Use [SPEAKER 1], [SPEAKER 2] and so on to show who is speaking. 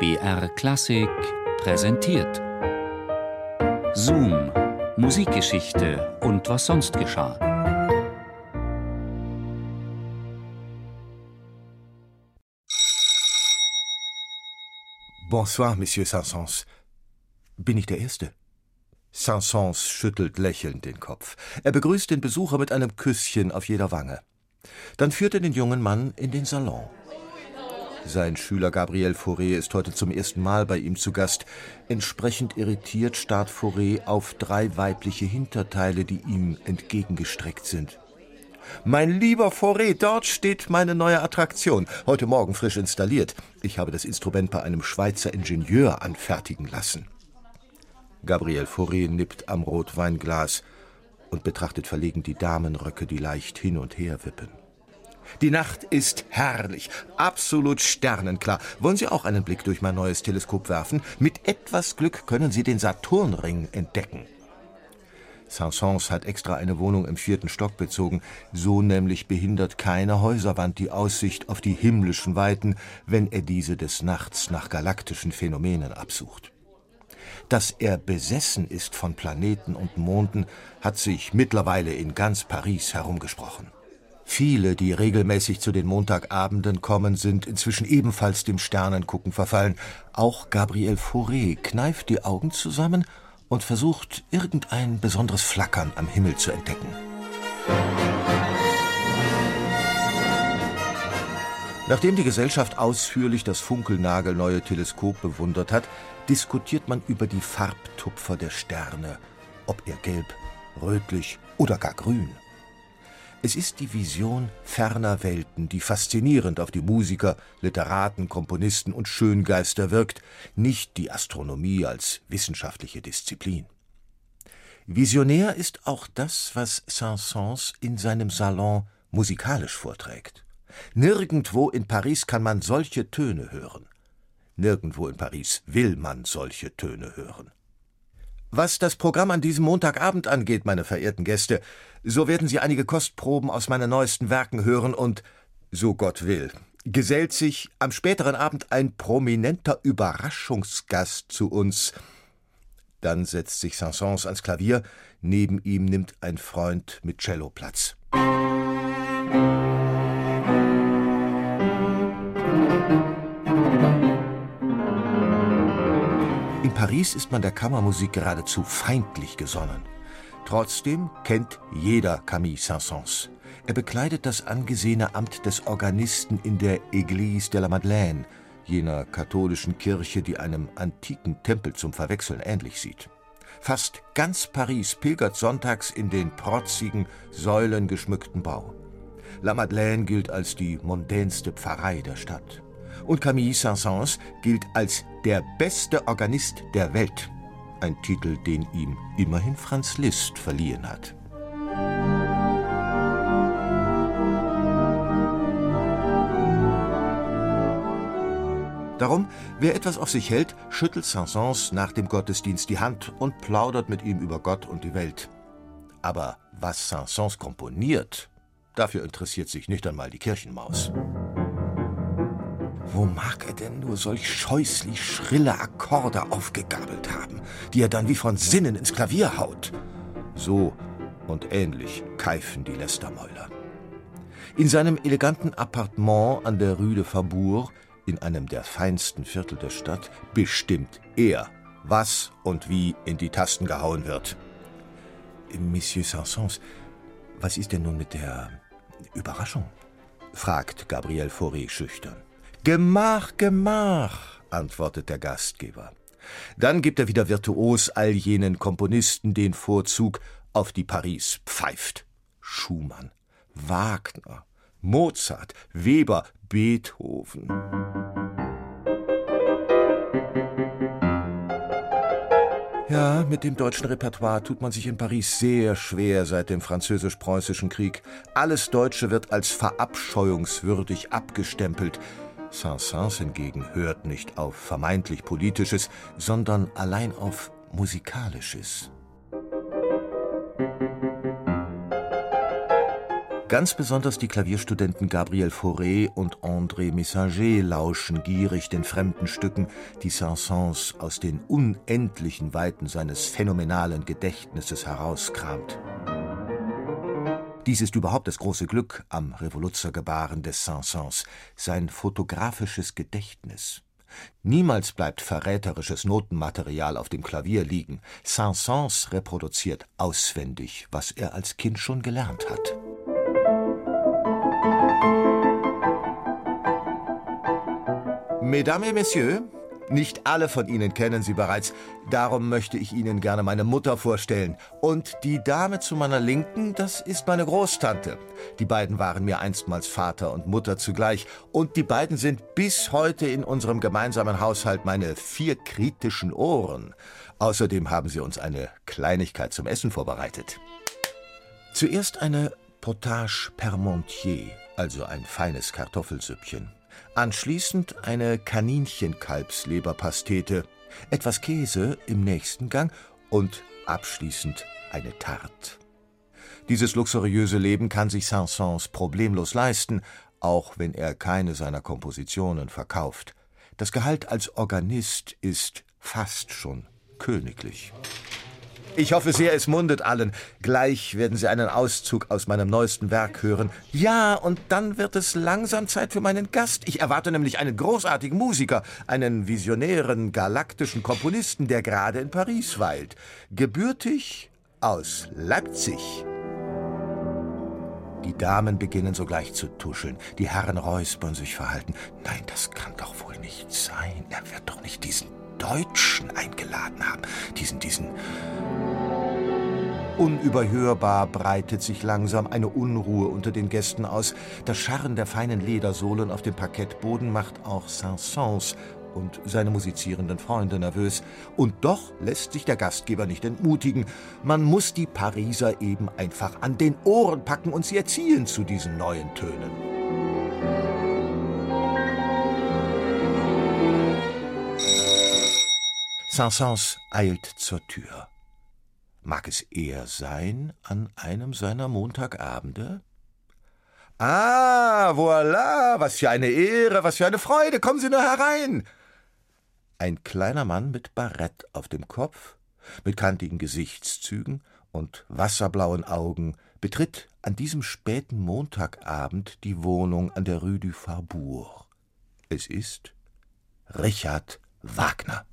[SPEAKER 1] BR Klassik präsentiert. Zoom, Musikgeschichte und was sonst geschah.
[SPEAKER 2] Bonsoir, Monsieur Saint-Saëns. Bin ich der Erste? Saint-Saëns schüttelt lächelnd den Kopf. Er begrüßt den Besucher mit einem Küsschen auf jeder Wange. Dann führt er den jungen Mann in den Salon. Sein Schüler Gabriel Fauré ist heute zum ersten Mal bei ihm zu Gast. Entsprechend irritiert starrt Fauré auf drei weibliche Hinterteile, die ihm entgegengestreckt sind. Mein lieber Fauré, dort steht meine neue Attraktion, heute Morgen frisch installiert. Ich habe das Instrument bei einem Schweizer Ingenieur anfertigen lassen. Gabriel Fauré nippt am Rotweinglas und betrachtet verlegen die Damenröcke, die leicht hin und her wippen. Die Nacht ist herrlich, absolut sternenklar. Wollen Sie auch einen Blick durch mein neues Teleskop werfen? Mit etwas Glück können Sie den Saturnring entdecken. Saint-Saëns hat extra eine Wohnung im vierten Stock bezogen. So nämlich behindert keine Häuserwand die Aussicht auf die himmlischen Weiten, wenn er diese des Nachts nach galaktischen Phänomenen absucht. Dass er besessen ist von Planeten und Monden, hat sich mittlerweile in ganz Paris herumgesprochen. Viele, die regelmäßig zu den Montagabenden kommen, sind inzwischen ebenfalls dem Sternengucken verfallen. Auch Gabriel Fauré kneift die Augen zusammen und versucht, irgendein besonderes Flackern am Himmel zu entdecken. Nachdem die Gesellschaft ausführlich das funkelnagelneue Teleskop bewundert hat, diskutiert man über die Farbtupfer der Sterne, ob er gelb, rötlich oder gar grün. Es ist die Vision ferner Welten, die faszinierend auf die Musiker, Literaten, Komponisten und Schöngeister wirkt, nicht die Astronomie als wissenschaftliche Disziplin. Visionär ist auch das, was Saint-Saëns in seinem Salon musikalisch vorträgt. Nirgendwo in Paris kann man solche Töne hören. Nirgendwo in Paris will man solche Töne hören. Was das Programm an diesem Montagabend angeht, meine verehrten Gäste, so werden Sie einige Kostproben aus meinen neuesten Werken hören und, so Gott will, gesellt sich am späteren Abend ein prominenter Überraschungsgast zu uns. Dann setzt sich Saint-Saëns ans Klavier, neben ihm nimmt ein Freund mit Cello Platz. In Paris ist man der Kammermusik geradezu feindlich gesonnen. Trotzdem kennt jeder Camille Saint-Saëns. Er bekleidet das angesehene Amt des Organisten in der Église de la Madeleine, jener katholischen Kirche, die einem antiken Tempel zum Verwechseln ähnlich sieht. Fast ganz Paris pilgert sonntags in den protzigen, säulengeschmückten Bau. La Madeleine gilt als die mondänste Pfarrei der Stadt und Camille Saint-Saëns gilt als der beste Organist der Welt. Ein Titel, den ihm immerhin Franz Liszt verliehen hat. Darum, wer etwas auf sich hält, schüttelt Saint-Saëns nach dem Gottesdienst die Hand und plaudert mit ihm über Gott und die Welt. Aber was Saint-Saëns komponiert, dafür interessiert sich nicht einmal die Kirchenmaus. Wo mag er denn nur solch scheußlich schrille Akkorde aufgegabelt haben, die er dann wie von Sinnen ins Klavier haut? So und ähnlich keifen die Lästermäuler. In seinem eleganten Appartement an der Rue de Faubourg, in einem der feinsten Viertel der Stadt, bestimmt er, was und wie in die Tasten gehauen wird. Monsieur Sansons, was ist denn nun mit der Überraschung? fragt Gabriel Fauré schüchtern. Gemach, Gemach, antwortet der Gastgeber. Dann gibt er wieder virtuos all jenen Komponisten den Vorzug, auf die Paris pfeift. Schumann, Wagner, Mozart, Weber, Beethoven. Ja, mit dem deutschen Repertoire tut man sich in Paris sehr schwer seit dem französisch-preußischen Krieg. Alles Deutsche wird als verabscheuungswürdig abgestempelt. Saint-Saëns hingegen hört nicht auf vermeintlich Politisches, sondern allein auf Musikalisches. Ganz besonders die Klavierstudenten Gabriel Fauré und André Messager lauschen gierig den fremden Stücken, die Saint-Saëns aus den unendlichen Weiten seines phänomenalen Gedächtnisses herauskramt. Dies ist überhaupt das große Glück am Revoluzergebaren des Saint-Saëns, sein fotografisches Gedächtnis. Niemals bleibt verräterisches Notenmaterial auf dem Klavier liegen. Saint-Saëns reproduziert auswendig, was er als Kind schon gelernt hat. Mesdames et Messieurs, nicht alle von Ihnen kennen sie bereits, darum möchte ich Ihnen gerne meine Mutter vorstellen. Und die Dame zu meiner Linken, das ist meine Großtante. Die beiden waren mir einstmals Vater und Mutter zugleich, und die beiden sind bis heute in unserem gemeinsamen Haushalt meine vier kritischen Ohren. Außerdem haben sie uns eine Kleinigkeit zum Essen vorbereitet. Zuerst eine Potage Permontier, also ein feines Kartoffelsüppchen. Anschließend eine Kaninchenkalbsleberpastete, etwas Käse im nächsten Gang und abschließend eine Tarte. Dieses luxuriöse Leben kann sich Saint-Saëns problemlos leisten, auch wenn er keine seiner Kompositionen verkauft. Das Gehalt als Organist ist fast schon königlich. Ich hoffe sehr, es mundet allen. Gleich werden Sie einen Auszug aus meinem neuesten Werk hören. Ja, und dann wird es langsam Zeit für meinen Gast. Ich erwarte nämlich einen großartigen Musiker, einen visionären, galaktischen Komponisten, der gerade in Paris weilt. Gebürtig aus Leipzig. Die Damen beginnen sogleich zu tuscheln, die Herren räuspern sich verhalten. Nein, das kann doch wohl nicht sein. Er wird doch nicht diesen Deutschen eingeladen haben. Diesen, diesen. Unüberhörbar breitet sich langsam eine Unruhe unter den Gästen aus. Das Scharren der feinen Ledersohlen auf dem Parkettboden macht auch Saint-Saëns und seine musizierenden Freunde nervös. Und doch lässt sich der Gastgeber nicht entmutigen. Man muss die Pariser eben einfach an den Ohren packen und sie erziehen zu diesen neuen Tönen. Saint-Saëns eilt zur Tür. Mag es er sein an einem seiner Montagabende? Ah, voilà, was für eine Ehre, was für eine Freude, kommen Sie nur herein. Ein kleiner Mann mit Barett auf dem Kopf, mit kantigen Gesichtszügen und wasserblauen Augen betritt an diesem späten Montagabend die Wohnung an der Rue du Faubourg. Es ist Richard Wagner.